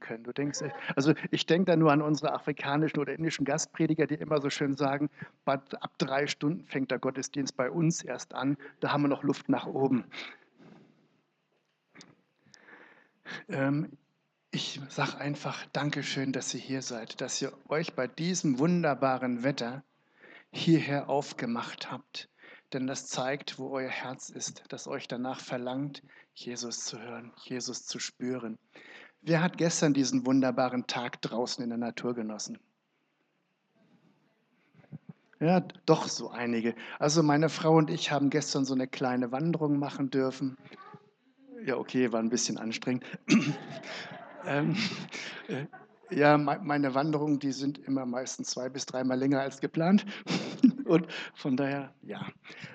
können. Du denkst, also ich denke da nur an unsere afrikanischen oder indischen Gastprediger, die immer so schön sagen, ab drei Stunden fängt der Gottesdienst bei uns erst an, da haben wir noch Luft nach oben. Ähm, ich sage einfach Dankeschön, dass ihr hier seid, dass ihr euch bei diesem wunderbaren Wetter hierher aufgemacht habt. Denn das zeigt, wo euer Herz ist, das euch danach verlangt, Jesus zu hören, Jesus zu spüren. Wer hat gestern diesen wunderbaren Tag draußen in der Natur genossen? Ja, doch so einige. Also meine Frau und ich haben gestern so eine kleine Wanderung machen dürfen. Ja, okay, war ein bisschen anstrengend. ähm, äh, ja, meine Wanderungen, die sind immer meistens zwei bis dreimal länger als geplant. Und von daher, ja.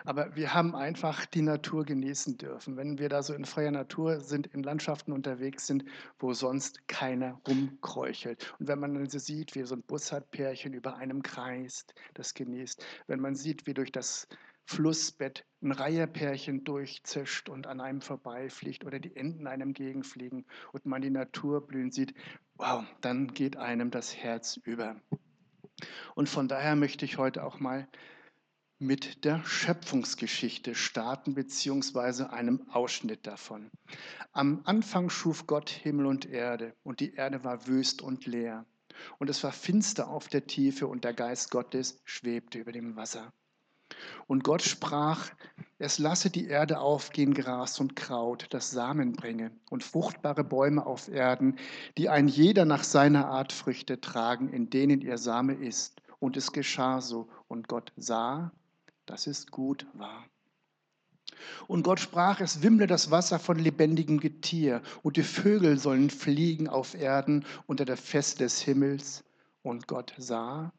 Aber wir haben einfach die Natur genießen dürfen. Wenn wir da so in freier Natur sind, in Landschaften unterwegs sind, wo sonst keiner rumkräuchelt. Und wenn man dann so sieht, wie so ein Bussardpärchen über einem kreist, das genießt. Wenn man sieht, wie durch das Flussbett ein Reiherpärchen durchzischt und an einem vorbeifliegt oder die Enten einem gegenfliegen und man die Natur blühen sieht, wow, dann geht einem das Herz über. Und von daher möchte ich heute auch mal mit der Schöpfungsgeschichte starten, beziehungsweise einem Ausschnitt davon. Am Anfang schuf Gott Himmel und Erde, und die Erde war wüst und leer. Und es war finster auf der Tiefe, und der Geist Gottes schwebte über dem Wasser. Und Gott sprach, es lasse die Erde aufgehen, Gras und Kraut, das Samen bringe, und fruchtbare Bäume auf Erden, die ein jeder nach seiner Art Früchte tragen, in denen ihr Same ist. Und es geschah so. Und Gott sah, dass es gut war. Und Gott sprach, es wimmle das Wasser von lebendigem Getier, und die Vögel sollen fliegen auf Erden unter der Fest des Himmels. Und Gott sah,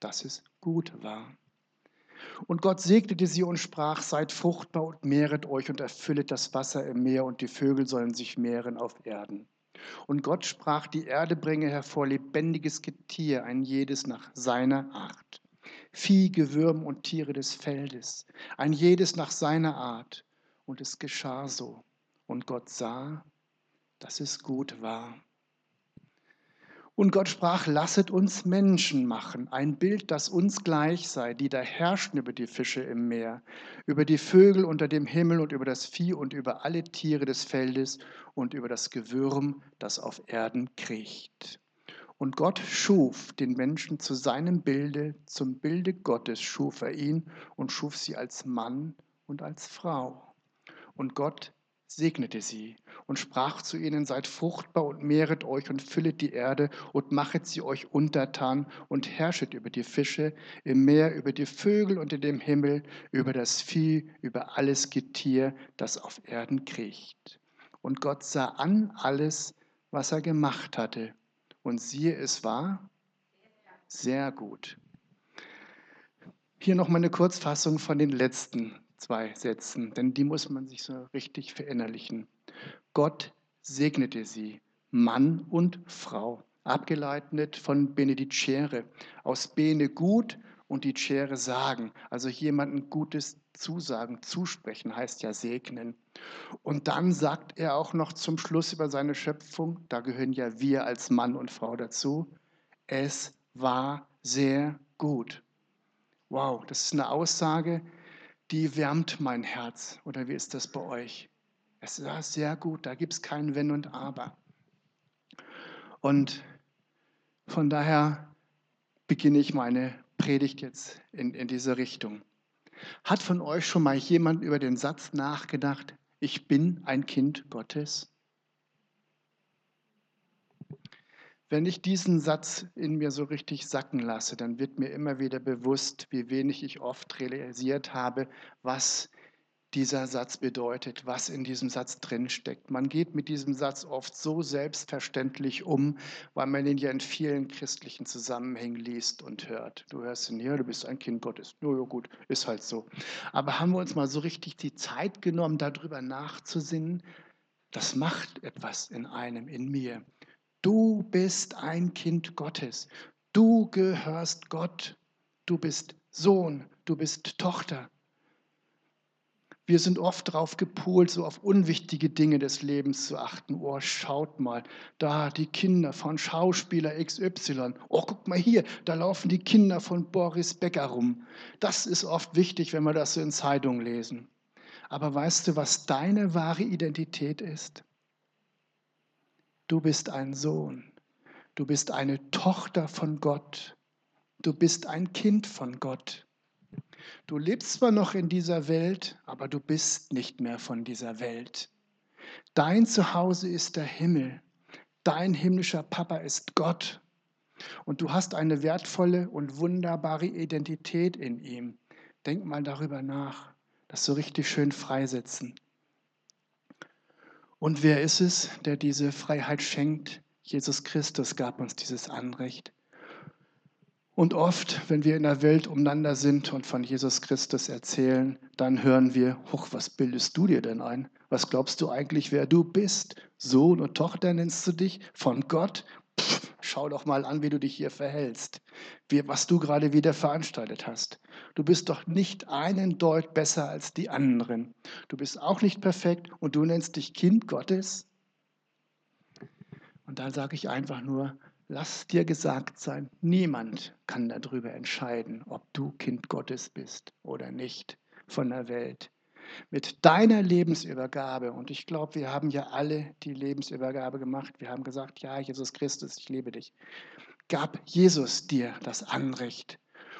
dass es gut war. Und Gott segnete sie und sprach, seid fruchtbar und mehret euch und erfüllet das Wasser im Meer und die Vögel sollen sich mehren auf Erden. Und Gott sprach, die Erde bringe hervor lebendiges Getier, ein jedes nach seiner Art. Vieh, Gewürm und Tiere des Feldes, ein jedes nach seiner Art. Und es geschah so. Und Gott sah, dass es gut war. Und Gott sprach, lasset uns Menschen machen, ein Bild, das uns gleich sei, die da herrschen über die Fische im Meer, über die Vögel unter dem Himmel und über das Vieh und über alle Tiere des Feldes und über das Gewürm, das auf Erden kriecht. Und Gott schuf den Menschen zu seinem Bilde, zum Bilde Gottes schuf er ihn und schuf sie als Mann und als Frau. Und Gott segnete sie und sprach zu ihnen, seid fruchtbar und mehret euch und füllet die Erde und machet sie euch untertan und herrschet über die Fische im Meer, über die Vögel und in dem Himmel, über das Vieh, über alles Getier, das auf Erden kriecht. Und Gott sah an alles, was er gemacht hatte. Und siehe, es war sehr gut. Hier noch mal eine Kurzfassung von den letzten zwei Sätzen, denn die muss man sich so richtig verinnerlichen. Gott segnete sie, Mann und Frau, abgeleitet von benedicere, aus bene gut und dicere sagen, also jemandem Gutes zusagen, zusprechen heißt ja segnen. Und dann sagt er auch noch zum Schluss über seine Schöpfung, da gehören ja wir als Mann und Frau dazu, es war sehr gut. Wow, das ist eine Aussage, die wärmt mein Herz. Oder wie ist das bei euch? Es ist sehr gut, da gibt es kein Wenn und Aber. Und von daher beginne ich meine Predigt jetzt in, in diese Richtung. Hat von euch schon mal jemand über den Satz nachgedacht, ich bin ein Kind Gottes? Wenn ich diesen Satz in mir so richtig sacken lasse, dann wird mir immer wieder bewusst, wie wenig ich oft realisiert habe, was dieser Satz bedeutet, was in diesem Satz drinsteckt. Man geht mit diesem Satz oft so selbstverständlich um, weil man ihn ja in vielen christlichen Zusammenhängen liest und hört. Du hörst ihn hier, du bist ein Kind Gottes. No, ja, gut, ist halt so. Aber haben wir uns mal so richtig die Zeit genommen, darüber nachzusinnen? Das macht etwas in einem, in mir. Du bist ein Kind Gottes. Du gehörst Gott. Du bist Sohn. Du bist Tochter. Wir sind oft darauf gepolt, so auf unwichtige Dinge des Lebens zu achten. Oh, schaut mal, da die Kinder von Schauspieler XY. Oh, guck mal hier, da laufen die Kinder von Boris Becker rum. Das ist oft wichtig, wenn wir das so in Zeitungen lesen. Aber weißt du, was deine wahre Identität ist? Du bist ein Sohn. Du bist eine Tochter von Gott. Du bist ein Kind von Gott. Du lebst zwar noch in dieser Welt, aber du bist nicht mehr von dieser Welt. Dein Zuhause ist der Himmel. Dein himmlischer Papa ist Gott. Und du hast eine wertvolle und wunderbare Identität in ihm. Denk mal darüber nach. Das so richtig schön freisetzen. Und wer ist es, der diese Freiheit schenkt? Jesus Christus gab uns dieses Anrecht. Und oft, wenn wir in der Welt umeinander sind und von Jesus Christus erzählen, dann hören wir, hoch, was bildest du dir denn ein? Was glaubst du eigentlich, wer du bist? Sohn und Tochter nennst du dich von Gott? Schau doch mal an, wie du dich hier verhältst, wie, was du gerade wieder veranstaltet hast. Du bist doch nicht einen Deut besser als die anderen. Du bist auch nicht perfekt und du nennst dich Kind Gottes. Und dann sage ich einfach nur, Lass dir gesagt sein, niemand kann darüber entscheiden, ob du Kind Gottes bist oder nicht von der Welt. Mit deiner Lebensübergabe, und ich glaube, wir haben ja alle die Lebensübergabe gemacht, wir haben gesagt, ja, Jesus Christus, ich liebe dich, gab Jesus dir das Anrecht,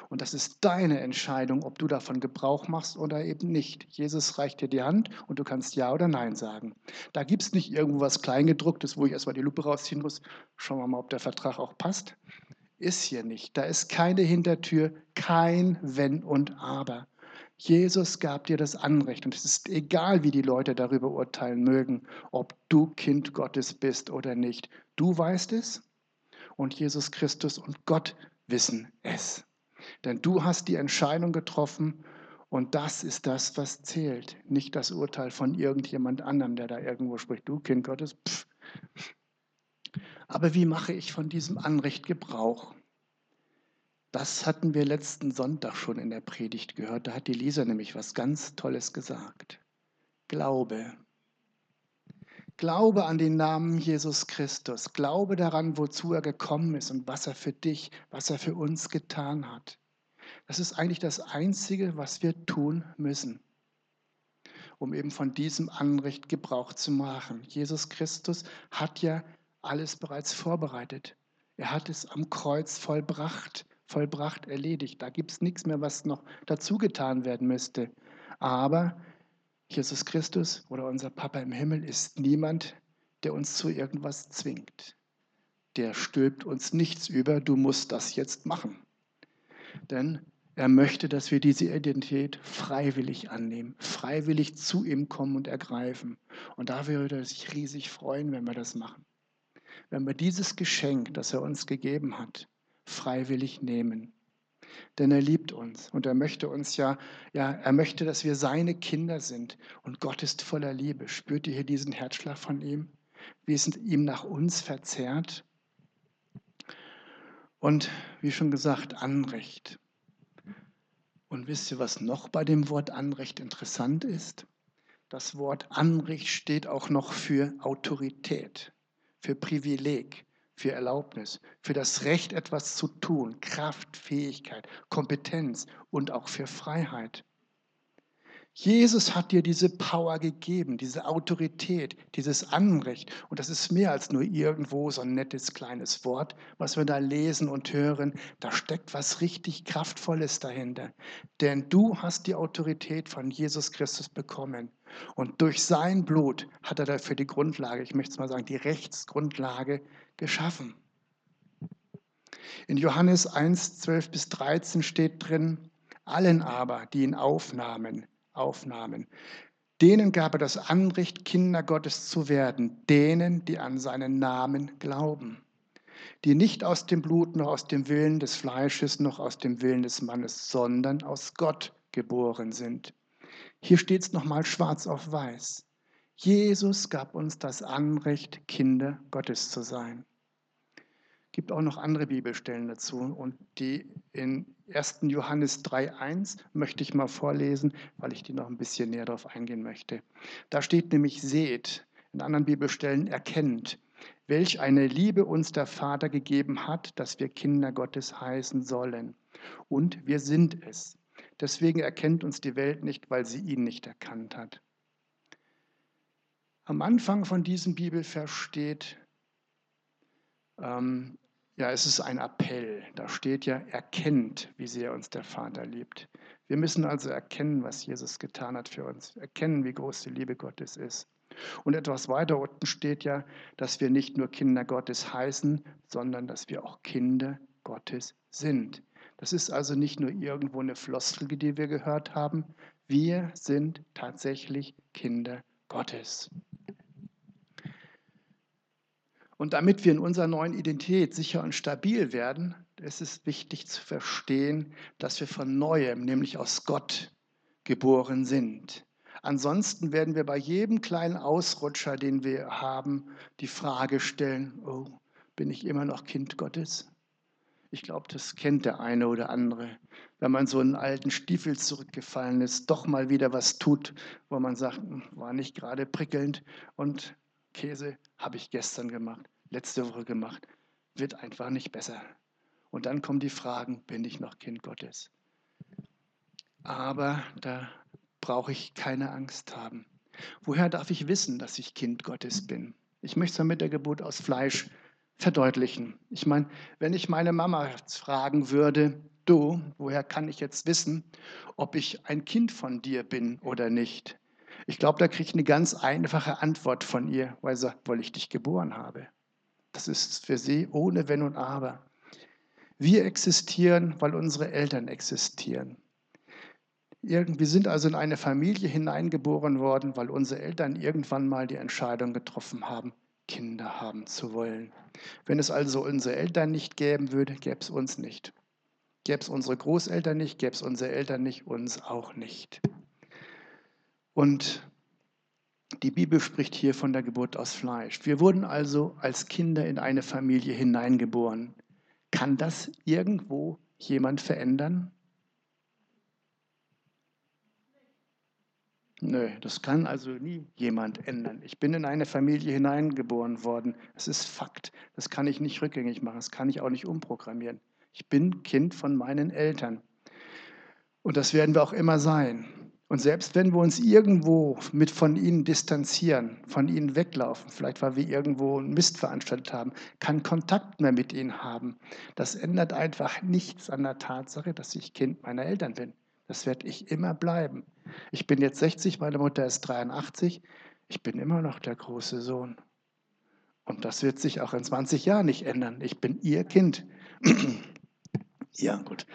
und das ist deine Entscheidung, ob du davon Gebrauch machst oder eben nicht. Jesus reicht dir die Hand und du kannst Ja oder Nein sagen. Da gibt es nicht irgendwo was Kleingedrucktes, wo ich erstmal die Lupe rausziehen muss. Schauen wir mal, ob der Vertrag auch passt. Ist hier nicht. Da ist keine Hintertür, kein Wenn und Aber. Jesus gab dir das Anrecht und es ist egal, wie die Leute darüber urteilen mögen, ob du Kind Gottes bist oder nicht. Du weißt es und Jesus Christus und Gott wissen es. Denn du hast die Entscheidung getroffen und das ist das, was zählt. Nicht das Urteil von irgendjemand anderem, der da irgendwo spricht. Du, Kind Gottes, pff. Aber wie mache ich von diesem Anrecht Gebrauch? Das hatten wir letzten Sonntag schon in der Predigt gehört. Da hat die Lisa nämlich was ganz Tolles gesagt. Glaube. Glaube an den Namen Jesus Christus. Glaube daran, wozu er gekommen ist und was er für dich, was er für uns getan hat. Das ist eigentlich das Einzige, was wir tun müssen, um eben von diesem Anrecht Gebrauch zu machen. Jesus Christus hat ja alles bereits vorbereitet. Er hat es am Kreuz vollbracht, vollbracht, erledigt. Da gibt es nichts mehr, was noch dazu getan werden müsste. Aber Jesus Christus oder unser Papa im Himmel ist niemand, der uns zu irgendwas zwingt. Der stülpt uns nichts über, du musst das jetzt machen. Denn er möchte, dass wir diese Identität freiwillig annehmen, freiwillig zu ihm kommen und ergreifen. Und da würde er sich riesig freuen, wenn wir das machen. Wenn wir dieses Geschenk, das er uns gegeben hat, freiwillig nehmen. Denn er liebt uns und er möchte uns ja, ja, er möchte, dass wir seine Kinder sind. Und Gott ist voller Liebe. Spürt ihr hier diesen Herzschlag von ihm? Wie es ihm nach uns verzerrt? Und wie schon gesagt, Anrecht. Und wisst ihr, was noch bei dem Wort Anrecht interessant ist? Das Wort Anrecht steht auch noch für Autorität, für Privileg für Erlaubnis, für das Recht, etwas zu tun, Kraft, Fähigkeit, Kompetenz und auch für Freiheit. Jesus hat dir diese Power gegeben, diese Autorität, dieses Anrecht. Und das ist mehr als nur irgendwo so ein nettes kleines Wort, was wir da lesen und hören. Da steckt was richtig Kraftvolles dahinter. Denn du hast die Autorität von Jesus Christus bekommen. Und durch sein Blut hat er dafür die Grundlage, ich möchte es mal sagen, die Rechtsgrundlage geschaffen. In Johannes 1, 12 bis 13 steht drin, allen aber, die ihn aufnahmen, aufnahmen, denen gab er das Anrecht, Kinder Gottes zu werden, denen, die an seinen Namen glauben, die nicht aus dem Blut noch aus dem Willen des Fleisches noch aus dem Willen des Mannes, sondern aus Gott geboren sind. Hier steht es nochmal schwarz auf weiß. Jesus gab uns das Anrecht, Kinder Gottes zu sein. Gibt auch noch andere Bibelstellen dazu. Und die in 1. Johannes 3.1 möchte ich mal vorlesen, weil ich die noch ein bisschen näher darauf eingehen möchte. Da steht nämlich, seht, in anderen Bibelstellen erkennt, welch eine Liebe uns der Vater gegeben hat, dass wir Kinder Gottes heißen sollen. Und wir sind es. Deswegen erkennt uns die Welt nicht, weil sie ihn nicht erkannt hat. Am Anfang von diesem Bibelvers steht, ähm, ja, es ist ein Appell. Da steht ja, erkennt, wie sehr uns der Vater liebt. Wir müssen also erkennen, was Jesus getan hat für uns. Erkennen, wie groß die Liebe Gottes ist. Und etwas weiter unten steht ja, dass wir nicht nur Kinder Gottes heißen, sondern dass wir auch Kinder Gottes sind. Das ist also nicht nur irgendwo eine Floskel, die wir gehört haben. Wir sind tatsächlich Kinder Gottes. Und damit wir in unserer neuen Identität sicher und stabil werden, ist es wichtig zu verstehen, dass wir von neuem, nämlich aus Gott, geboren sind. Ansonsten werden wir bei jedem kleinen Ausrutscher, den wir haben, die Frage stellen, oh, bin ich immer noch Kind Gottes? Ich glaube, das kennt der eine oder andere. Wenn man so einen alten Stiefel zurückgefallen ist, doch mal wieder was tut, wo man sagt, hm, war nicht gerade prickelnd und Käse habe ich gestern gemacht, letzte Woche gemacht, wird einfach nicht besser. Und dann kommen die Fragen, bin ich noch Kind Gottes? Aber da brauche ich keine Angst haben. Woher darf ich wissen, dass ich Kind Gottes bin? Ich möchte es mit der Geburt aus Fleisch verdeutlichen. Ich meine, wenn ich meine Mama fragen würde, du, woher kann ich jetzt wissen, ob ich ein Kind von dir bin oder nicht? Ich glaube, da kriege ich eine ganz einfache Antwort von ihr, weil sie sagt, weil ich dich geboren habe. Das ist für sie ohne Wenn und Aber. Wir existieren, weil unsere Eltern existieren. Wir sind also in eine Familie hineingeboren worden, weil unsere Eltern irgendwann mal die Entscheidung getroffen haben, Kinder haben zu wollen. Wenn es also unsere Eltern nicht geben würde, gäbe es uns nicht. Gäbe es unsere Großeltern nicht, gäbe es unsere Eltern nicht, uns auch nicht. Und die Bibel spricht hier von der Geburt aus Fleisch. Wir wurden also als Kinder in eine Familie hineingeboren. Kann das irgendwo jemand verändern? Nö, das kann also nie jemand ändern. Ich bin in eine Familie hineingeboren worden. Es ist Fakt. Das kann ich nicht rückgängig machen. Das kann ich auch nicht umprogrammieren. Ich bin Kind von meinen Eltern. Und das werden wir auch immer sein. Und selbst wenn wir uns irgendwo mit von ihnen distanzieren, von ihnen weglaufen, vielleicht weil wir irgendwo einen Mist veranstaltet haben, keinen Kontakt mehr mit ihnen haben, das ändert einfach nichts an der Tatsache, dass ich Kind meiner Eltern bin. Das werde ich immer bleiben. Ich bin jetzt 60, meine Mutter ist 83. Ich bin immer noch der große Sohn. Und das wird sich auch in 20 Jahren nicht ändern. Ich bin ihr Kind. ja, gut.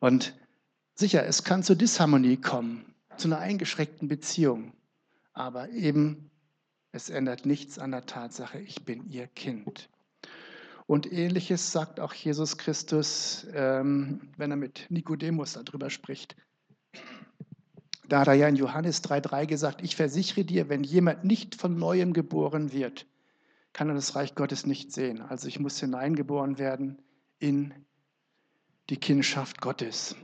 Und Sicher, es kann zu Disharmonie kommen, zu einer eingeschränkten Beziehung, aber eben es ändert nichts an der Tatsache, ich bin ihr Kind. Und ähnliches sagt auch Jesus Christus, ähm, wenn er mit Nikodemus darüber spricht. Da hat er ja in Johannes 3,3 gesagt, ich versichere dir, wenn jemand nicht von neuem geboren wird, kann er das Reich Gottes nicht sehen. Also ich muss hineingeboren werden in die Kindschaft Gottes.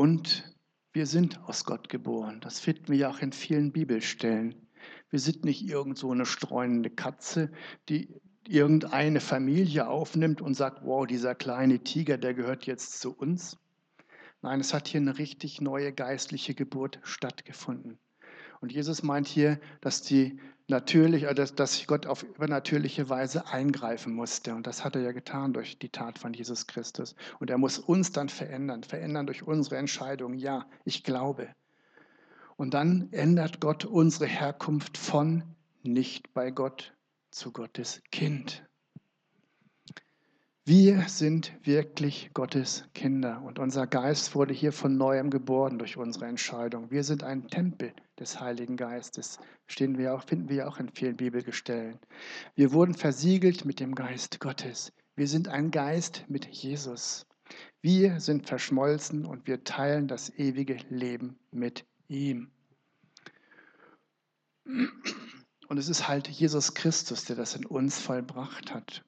Und wir sind aus Gott geboren. Das finden wir ja auch in vielen Bibelstellen. Wir sind nicht irgend so eine streunende Katze, die irgendeine Familie aufnimmt und sagt, wow, dieser kleine Tiger, der gehört jetzt zu uns. Nein, es hat hier eine richtig neue geistliche Geburt stattgefunden. Und Jesus meint hier, dass die natürlich, äh, dass, dass Gott auf übernatürliche Weise eingreifen musste. Und das hat er ja getan durch die Tat von Jesus Christus. Und er muss uns dann verändern, verändern durch unsere Entscheidung. Ja, ich glaube. Und dann ändert Gott unsere Herkunft von nicht bei Gott zu Gottes Kind. Wir sind wirklich Gottes Kinder und unser Geist wurde hier von neuem geboren durch unsere Entscheidung. Wir sind ein Tempel des Heiligen Geistes, stehen wir auch, finden wir auch in vielen Bibelgestellen. Wir wurden versiegelt mit dem Geist Gottes. Wir sind ein Geist mit Jesus. Wir sind verschmolzen und wir teilen das ewige Leben mit ihm. Und es ist halt Jesus Christus, der das in uns vollbracht hat.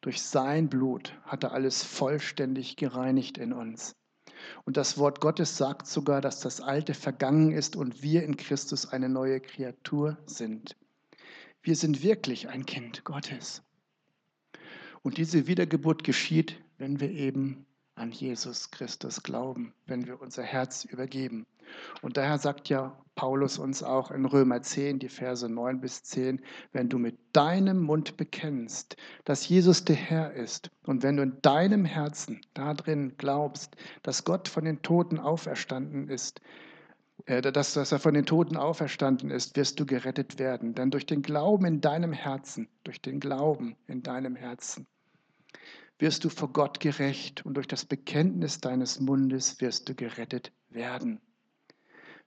Durch sein Blut hat er alles vollständig gereinigt in uns. Und das Wort Gottes sagt sogar, dass das Alte vergangen ist und wir in Christus eine neue Kreatur sind. Wir sind wirklich ein Kind Gottes. Und diese Wiedergeburt geschieht, wenn wir eben an Jesus Christus glauben, wenn wir unser Herz übergeben. Und daher sagt ja Paulus uns auch in Römer 10, die Verse 9 bis 10, wenn du mit deinem Mund bekennst, dass Jesus der Herr ist und wenn du in deinem Herzen darin glaubst, dass Gott von den Toten auferstanden ist, äh, dass, dass er von den Toten auferstanden ist, wirst du gerettet werden. Denn durch den Glauben in deinem Herzen, durch den Glauben in deinem Herzen, wirst du vor Gott gerecht und durch das Bekenntnis deines Mundes wirst du gerettet werden.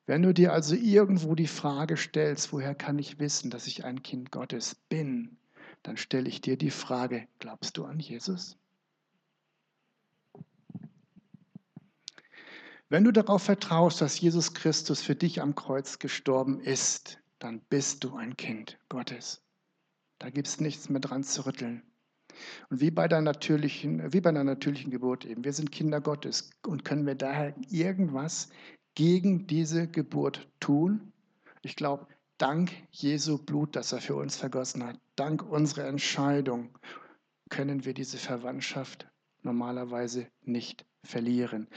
Wenn du dir also irgendwo die Frage stellst, woher kann ich wissen, dass ich ein Kind Gottes bin, dann stelle ich dir die Frage, glaubst du an Jesus? Wenn du darauf vertraust, dass Jesus Christus für dich am Kreuz gestorben ist, dann bist du ein Kind Gottes. Da gibt es nichts mehr dran zu rütteln. Und wie bei, der natürlichen, wie bei einer natürlichen Geburt eben, wir sind Kinder Gottes und können wir daher irgendwas gegen diese Geburt tun? Ich glaube, dank Jesu Blut, das er für uns vergossen hat, dank unserer Entscheidung, können wir diese Verwandtschaft normalerweise nicht verlieren.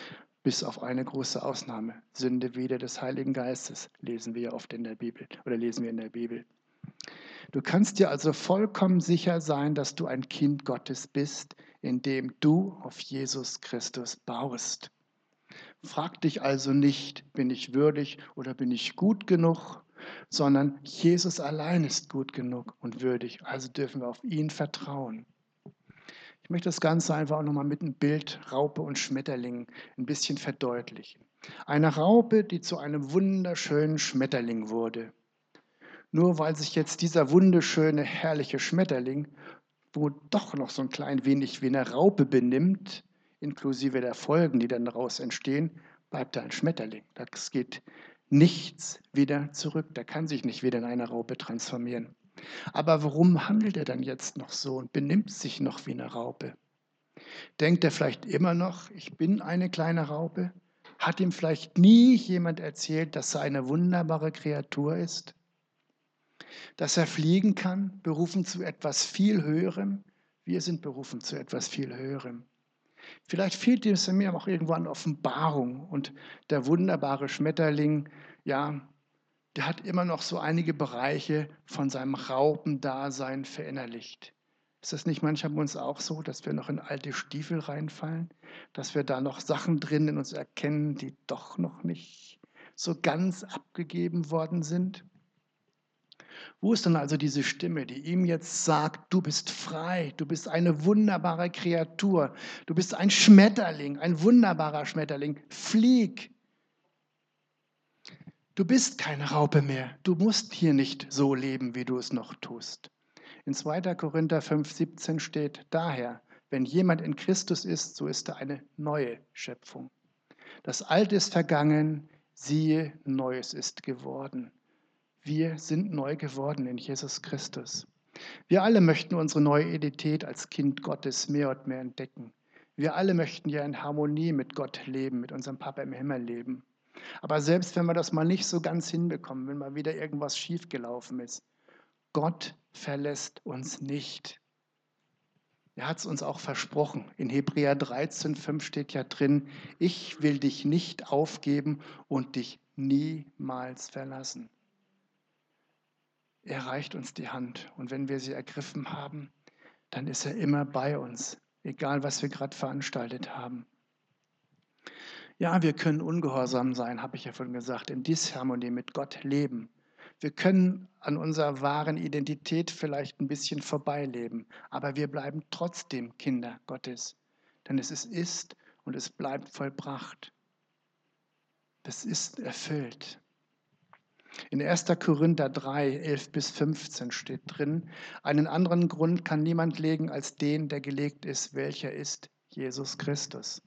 Bis auf eine große Ausnahme. Sünde wieder des Heiligen Geistes lesen wir oft in der Bibel oder lesen wir in der Bibel. Du kannst dir also vollkommen sicher sein, dass du ein Kind Gottes bist, indem du auf Jesus Christus baust. Frag dich also nicht, bin ich würdig oder bin ich gut genug, sondern Jesus allein ist gut genug und würdig. Also dürfen wir auf ihn vertrauen. Ich möchte das Ganze einfach auch nochmal mit einem Bild Raupe und Schmetterling ein bisschen verdeutlichen. Eine Raupe, die zu einem wunderschönen Schmetterling wurde. Nur weil sich jetzt dieser wunderschöne, herrliche Schmetterling, wo doch noch so ein klein wenig wie eine Raupe benimmt, inklusive der Folgen, die dann daraus entstehen, bleibt er ein Schmetterling. Das geht nichts wieder zurück. Der kann sich nicht wieder in eine Raupe transformieren. Aber warum handelt er dann jetzt noch so und benimmt sich noch wie eine Raupe? Denkt er vielleicht immer noch, ich bin eine kleine Raupe? Hat ihm vielleicht nie jemand erzählt, dass er eine wunderbare Kreatur ist? Dass er fliegen kann, berufen zu etwas viel Höherem? Wir sind berufen zu etwas viel Höherem. Vielleicht fehlt es mir auch irgendwo an Offenbarung und der wunderbare Schmetterling, ja, der hat immer noch so einige Bereiche von seinem Raupendasein verinnerlicht. Ist das nicht manchmal bei uns auch so, dass wir noch in alte Stiefel reinfallen? Dass wir da noch Sachen drin in uns erkennen, die doch noch nicht so ganz abgegeben worden sind? Wo ist dann also diese Stimme, die ihm jetzt sagt, du bist frei, du bist eine wunderbare Kreatur, du bist ein Schmetterling, ein wunderbarer Schmetterling, flieg. Du bist keine Raupe mehr, du musst hier nicht so leben, wie du es noch tust. In 2. Korinther 5,17 steht daher, wenn jemand in Christus ist, so ist er eine neue Schöpfung. Das Alte ist vergangen, siehe, Neues ist geworden. Wir sind neu geworden in Jesus Christus. Wir alle möchten unsere neue Identität als Kind Gottes mehr und mehr entdecken. Wir alle möchten ja in Harmonie mit Gott leben, mit unserem Papa im Himmel leben. Aber selbst wenn wir das mal nicht so ganz hinbekommen, wenn mal wieder irgendwas schiefgelaufen ist, Gott verlässt uns nicht. Er hat es uns auch versprochen. In Hebräer 13, 5 steht ja drin, ich will dich nicht aufgeben und dich niemals verlassen. Er reicht uns die Hand und wenn wir sie ergriffen haben, dann ist er immer bei uns, egal was wir gerade veranstaltet haben. Ja, wir können ungehorsam sein, habe ich ja vorhin gesagt, in Disharmonie mit Gott leben. Wir können an unserer wahren Identität vielleicht ein bisschen vorbeileben, aber wir bleiben trotzdem Kinder Gottes, denn es ist und es bleibt vollbracht. Das ist erfüllt. In 1. Korinther 3, 11 bis 15 steht drin, einen anderen Grund kann niemand legen als den, der gelegt ist, welcher ist Jesus Christus.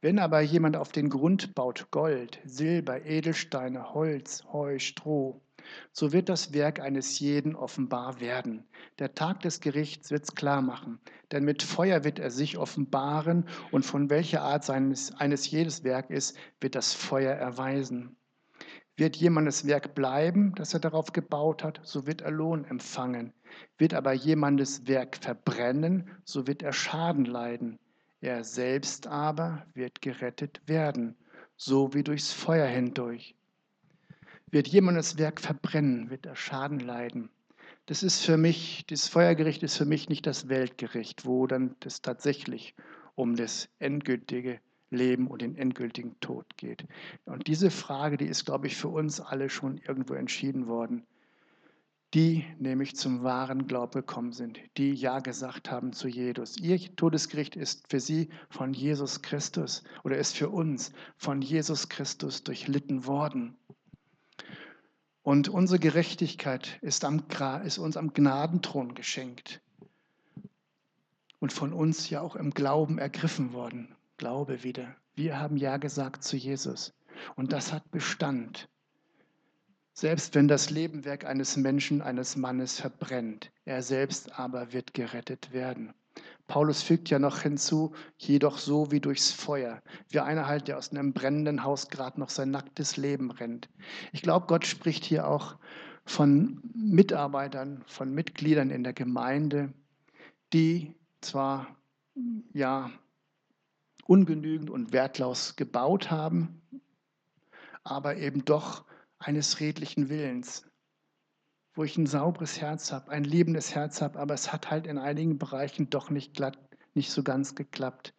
Wenn aber jemand auf den Grund baut Gold, Silber, Edelsteine, Holz, Heu, Stroh, So wird das Werk eines jeden offenbar werden. Der Tag des Gerichts wird es klar machen, denn mit Feuer wird er sich offenbaren und von welcher Art seines, eines jedes Werk ist, wird das Feuer erweisen. Wird jemandes Werk bleiben, das er darauf gebaut hat, so wird er Lohn empfangen. Wird aber jemandes Werk verbrennen, so wird er Schaden leiden. Er selbst aber wird gerettet werden, so wie durchs Feuer hindurch. Wird jemandes Werk verbrennen, wird er Schaden leiden. Das ist für mich, das Feuergericht ist für mich nicht das Weltgericht, wo dann das tatsächlich um das endgültige Leben und den endgültigen Tod geht. Und diese Frage, die ist, glaube ich, für uns alle schon irgendwo entschieden worden. Die nämlich zum wahren Glauben gekommen sind, die Ja gesagt haben zu Jesus. Ihr Todesgericht ist für sie von Jesus Christus oder ist für uns von Jesus Christus durchlitten worden. Und unsere Gerechtigkeit ist, am, ist uns am Gnadenthron geschenkt und von uns ja auch im Glauben ergriffen worden. Glaube wieder. Wir haben Ja gesagt zu Jesus. Und das hat Bestand. Selbst wenn das Lebenwerk eines Menschen, eines Mannes verbrennt, er selbst aber wird gerettet werden. Paulus fügt ja noch hinzu, jedoch so wie durchs Feuer, wie einer halt, der aus einem brennenden Haus gerade noch sein nacktes Leben rennt. Ich glaube, Gott spricht hier auch von Mitarbeitern, von Mitgliedern in der Gemeinde, die zwar ja ungenügend und wertlos gebaut haben, aber eben doch eines redlichen Willens, wo ich ein sauberes Herz habe, ein liebendes Herz habe, aber es hat halt in einigen Bereichen doch nicht glatt, nicht so ganz geklappt.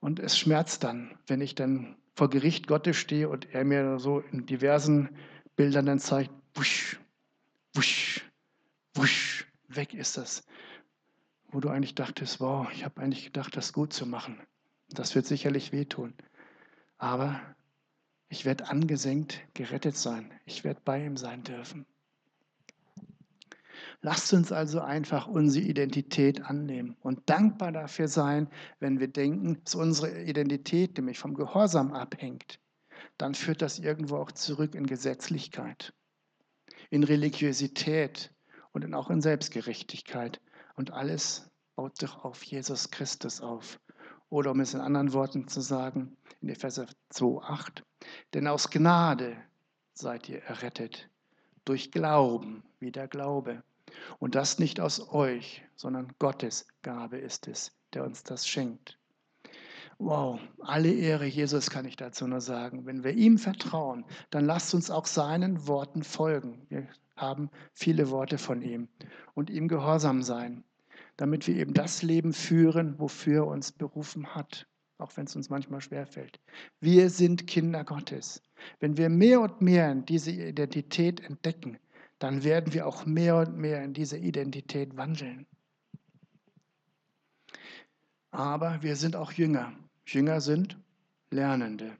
Und es schmerzt dann, wenn ich dann vor Gericht Gottes stehe und er mir so in diversen Bildern dann zeigt, wusch, wusch, wusch, weg ist das. Wo du eigentlich dachtest, wow, ich habe eigentlich gedacht, das gut zu machen. Das wird sicherlich wehtun. Aber ich werde angesenkt, gerettet sein. Ich werde bei ihm sein dürfen. Lasst uns also einfach unsere Identität annehmen und dankbar dafür sein, wenn wir denken, dass unsere Identität nämlich vom Gehorsam abhängt. Dann führt das irgendwo auch zurück in Gesetzlichkeit, in Religiosität und auch in Selbstgerechtigkeit. Und alles baut doch auf Jesus Christus auf. Oder um es in anderen Worten zu sagen, in Epheser 2,8, denn aus Gnade seid ihr errettet, durch Glauben, wie der Glaube. Und das nicht aus euch, sondern Gottes Gabe ist es, der uns das schenkt. Wow, alle Ehre Jesus kann ich dazu nur sagen. Wenn wir ihm vertrauen, dann lasst uns auch seinen Worten folgen. Wir haben viele Worte von ihm und ihm gehorsam sein damit wir eben das Leben führen, wofür er uns berufen hat, auch wenn es uns manchmal schwerfällt. Wir sind Kinder Gottes. Wenn wir mehr und mehr in diese Identität entdecken, dann werden wir auch mehr und mehr in diese Identität wandeln. Aber wir sind auch Jünger. Jünger sind Lernende,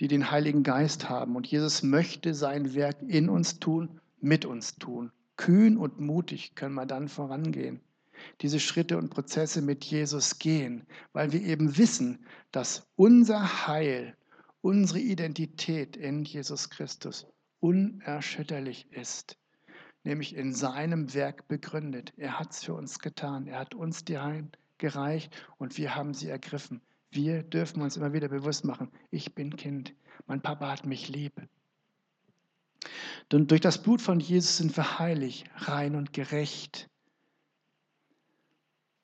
die den Heiligen Geist haben. Und Jesus möchte sein Werk in uns tun, mit uns tun. Kühn und mutig können wir dann vorangehen diese Schritte und Prozesse mit Jesus gehen, weil wir eben wissen, dass unser Heil, unsere Identität in Jesus Christus unerschütterlich ist, nämlich in seinem Werk begründet. Er hat es für uns getan, er hat uns die Hand gereicht und wir haben sie ergriffen. Wir dürfen uns immer wieder bewusst machen, ich bin Kind, mein Papa hat mich lieb. Und durch das Blut von Jesus sind wir heilig, rein und gerecht.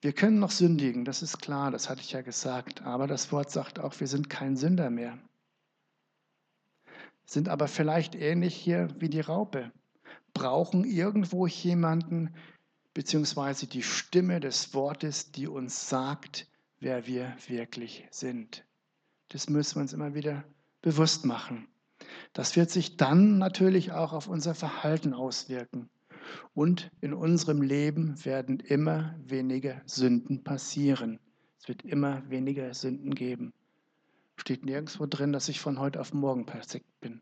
Wir können noch sündigen, das ist klar, das hatte ich ja gesagt, aber das Wort sagt auch, wir sind kein Sünder mehr. Sind aber vielleicht ähnlich hier wie die Raupe, brauchen irgendwo jemanden, beziehungsweise die Stimme des Wortes, die uns sagt, wer wir wirklich sind. Das müssen wir uns immer wieder bewusst machen. Das wird sich dann natürlich auch auf unser Verhalten auswirken. Und in unserem Leben werden immer weniger Sünden passieren. Es wird immer weniger Sünden geben. Steht nirgendwo drin, dass ich von heute auf morgen perfekt bin.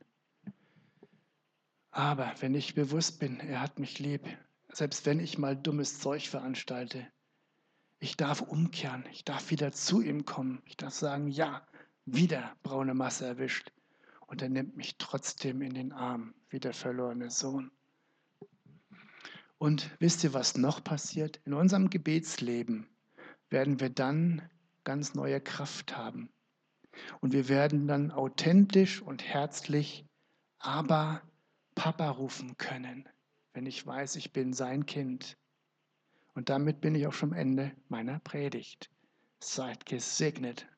Aber wenn ich bewusst bin, er hat mich lieb, selbst wenn ich mal dummes Zeug veranstalte, ich darf umkehren, ich darf wieder zu ihm kommen, ich darf sagen, ja, wieder braune Masse erwischt. und er nimmt mich trotzdem in den Arm wie der verlorene Sohn. Und wisst ihr, was noch passiert? In unserem Gebetsleben werden wir dann ganz neue Kraft haben. Und wir werden dann authentisch und herzlich, aber Papa rufen können, wenn ich weiß, ich bin sein Kind. Und damit bin ich auch schon am Ende meiner Predigt. Seid gesegnet.